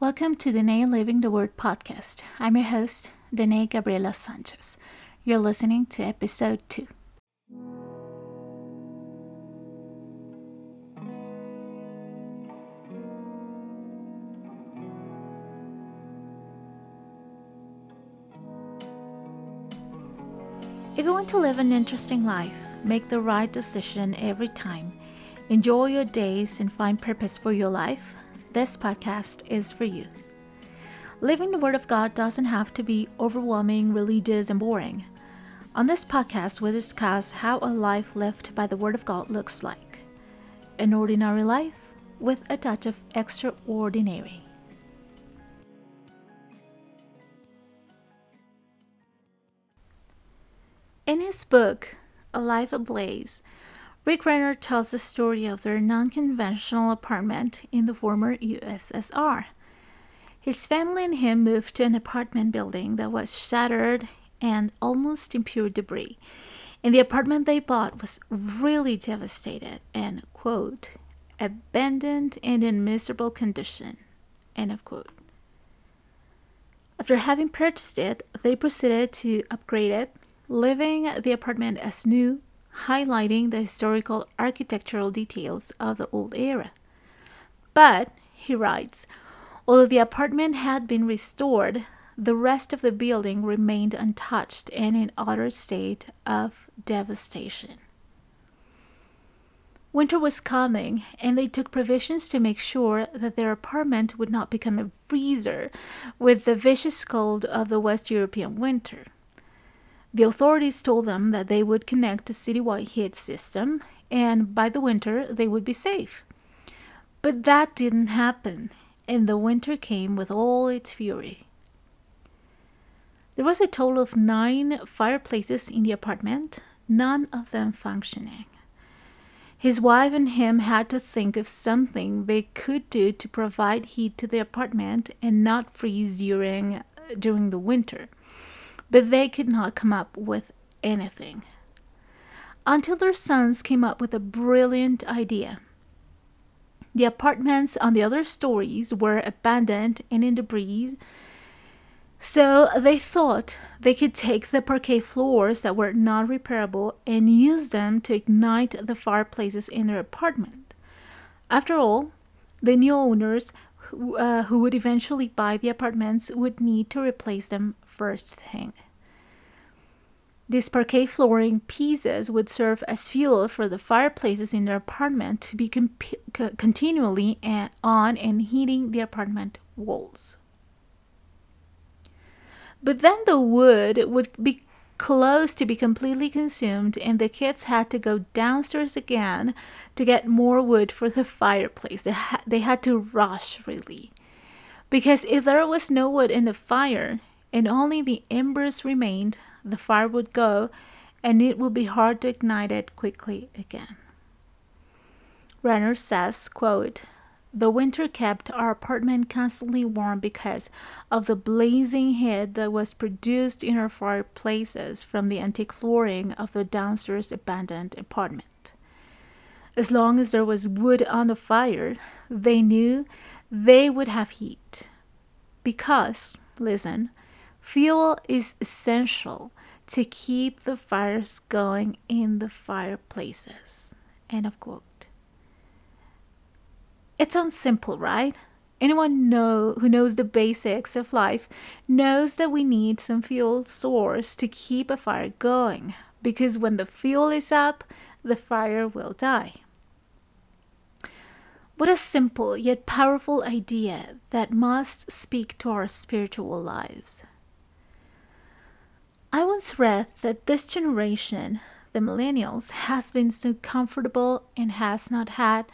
Welcome to Danae Living the Word podcast. I'm your host, Danae Gabriela Sanchez. You're listening to episode 2. If you want to live an interesting life, make the right decision every time, enjoy your days, and find purpose for your life, this podcast is for you. Living the Word of God doesn't have to be overwhelming, religious, and boring. On this podcast, we discuss how a life lived by the Word of God looks like an ordinary life with a touch of extraordinary. In his book, A Life Ablaze, Rick Renner tells the story of their non conventional apartment in the former USSR. His family and him moved to an apartment building that was shattered and almost in pure debris. And the apartment they bought was really devastated and, quote, abandoned and in miserable condition, end of quote. After having purchased it, they proceeded to upgrade it, living the apartment as new highlighting the historical architectural details of the old era. But, he writes, although the apartment had been restored, the rest of the building remained untouched and in utter state of devastation. Winter was coming, and they took provisions to make sure that their apartment would not become a freezer with the vicious cold of the West European winter. The authorities told them that they would connect a citywide heat system and by the winter they would be safe. But that didn't happen, and the winter came with all its fury. There was a total of nine fireplaces in the apartment, none of them functioning. His wife and him had to think of something they could do to provide heat to the apartment and not freeze during during the winter but they could not come up with anything. Until their sons came up with a brilliant idea. The apartments on the other stories were abandoned and in debris, so they thought they could take the parquet floors that were not repairable and use them to ignite the fireplaces in their apartment. After all, the new owners who, uh, who would eventually buy the apartments would need to replace them first thing. These parquet flooring pieces would serve as fuel for the fireplaces in their apartment to be comp- continually on and heating the apartment walls. But then the wood would be close to be completely consumed, and the kids had to go downstairs again to get more wood for the fireplace. They, ha- they had to rush, really. Because if there was no wood in the fire and only the embers remained, the fire would go and it would be hard to ignite it quickly again. Renner says, quote, the winter kept our apartment constantly warm because of the blazing heat that was produced in our fireplaces from the antique flooring of the downstairs abandoned apartment. As long as there was wood on the fire, they knew they would have heat. Because, listen, fuel is essential to keep the fires going in the fireplaces. End of quote. It sounds simple, right? Anyone know who knows the basics of life knows that we need some fuel source to keep a fire going because when the fuel is up, the fire will die. What a simple yet powerful idea that must speak to our spiritual lives. I once read that this generation, the millennials, has been so comfortable and has not had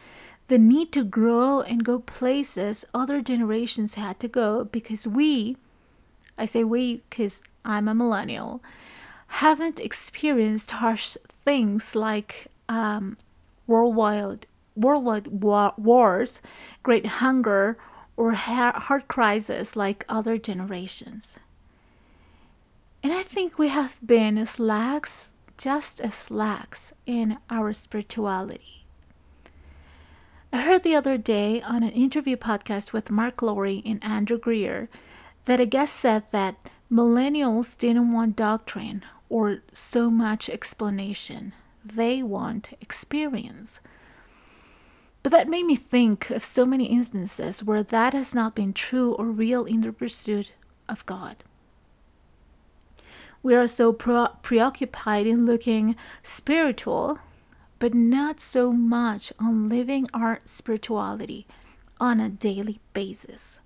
the need to grow and go places other generations had to go because we, I say we because I'm a millennial, haven't experienced harsh things like um, worldwide worldwide wars, great hunger, or heart crisis like other generations. And I think we have been as lax, just as lax in our spirituality. I heard the other day on an interview podcast with Mark Lowry and Andrew Greer that a guest said that millennials didn't want doctrine or so much explanation. They want experience. But that made me think of so many instances where that has not been true or real in the pursuit of God. We are so pre- preoccupied in looking spiritual, but not so much on living our spirituality on a daily basis.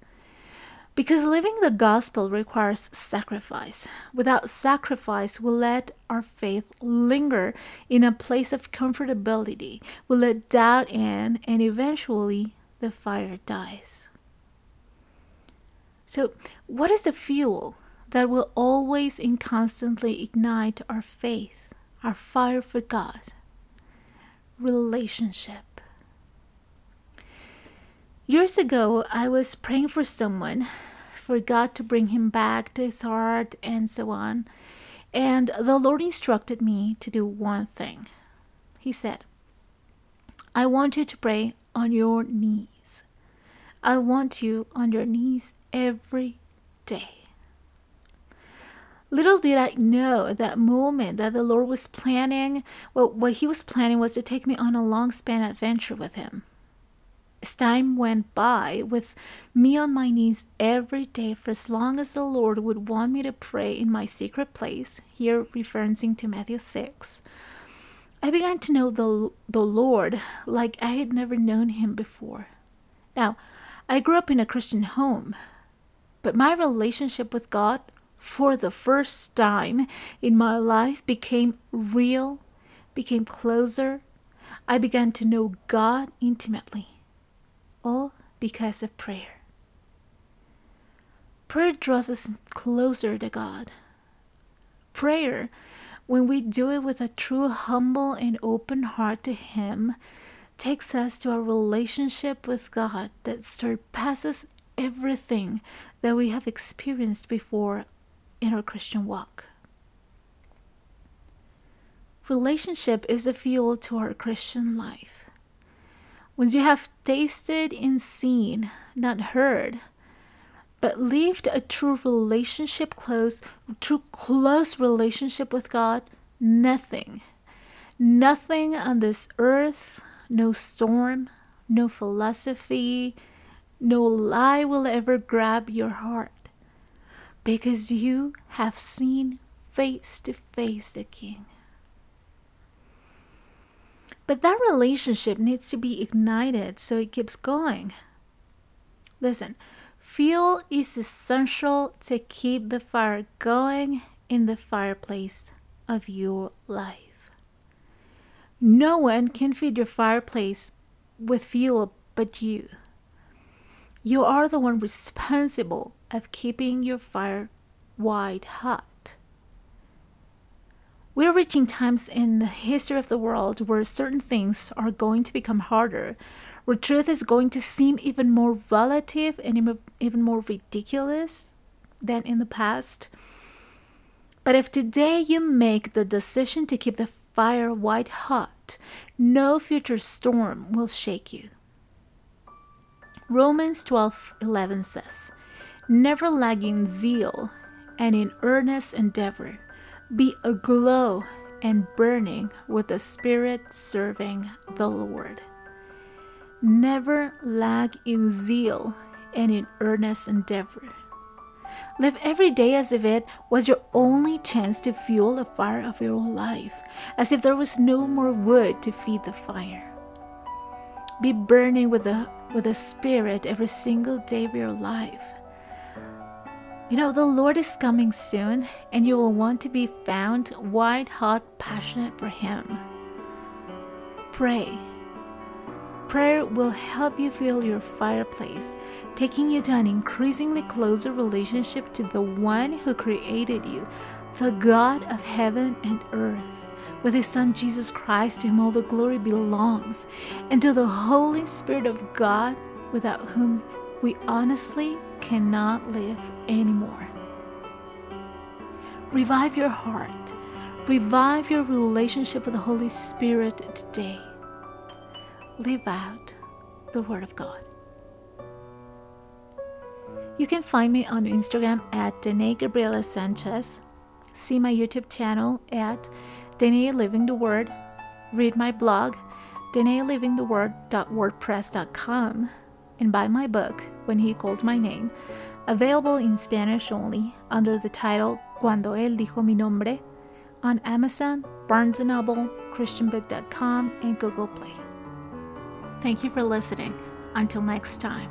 Because living the gospel requires sacrifice. Without sacrifice, we let our faith linger in a place of comfortability. We let doubt in, and eventually the fire dies. So, what is the fuel that will always and constantly ignite our faith, our fire for God? Relationship. Years ago, I was praying for someone for God to bring him back to his heart and so on. And the Lord instructed me to do one thing. He said, I want you to pray on your knees. I want you on your knees every day. Little did I know at that moment that the Lord was planning, well, what He was planning was to take me on a long span adventure with Him. As time went by, with me on my knees every day for as long as the Lord would want me to pray in my secret place, here referencing to Matthew 6, I began to know the, the Lord like I had never known him before. Now, I grew up in a Christian home, but my relationship with God for the first time in my life became real, became closer. I began to know God intimately all because of prayer. Prayer draws us closer to God. Prayer, when we do it with a true, humble, and open heart to Him, takes us to a relationship with God that surpasses everything that we have experienced before in our Christian walk. Relationship is the fuel to our Christian life. Once you have tasted and seen, not heard, but lived a true relationship close, true close relationship with God, nothing, nothing on this earth, no storm, no philosophy, no lie will ever grab your heart because you have seen face to face the King. But that relationship needs to be ignited so it keeps going. Listen, fuel is essential to keep the fire going in the fireplace of your life. No one can feed your fireplace with fuel but you. You are the one responsible of keeping your fire white hot. We're reaching times in the history of the world where certain things are going to become harder, where truth is going to seem even more relative and even more ridiculous than in the past. But if today you make the decision to keep the fire white hot, no future storm will shake you. Romans 12:11 says, "Never lagging zeal and in earnest endeavor." Be aglow and burning with the Spirit serving the Lord. Never lag in zeal and in earnest endeavor. Live every day as if it was your only chance to fuel the fire of your own life, as if there was no more wood to feed the fire. Be burning with the with the Spirit every single day of your life. You know, the Lord is coming soon, and you will want to be found white hot, passionate for Him. Pray. Prayer will help you fuel your fireplace, taking you to an increasingly closer relationship to the one who created you, the God of heaven and earth, with His Son Jesus Christ, to whom all the glory belongs, and to the Holy Spirit of God, without whom we honestly cannot live anymore. Revive your heart. Revive your relationship with the Holy Spirit today. Live out the Word of God. You can find me on Instagram at Danae Gabriela Sanchez. See my YouTube channel at Danae Living the Word. Read my blog, danaelivingtheword.wordpress.com, and buy my book, When He Called My Name, available in Spanish only under the title Cuando Él Dijo Mi Nombre on Amazon, Barnes & Noble, ChristianBook.com, and Google Play. Thank you for listening. Until next time.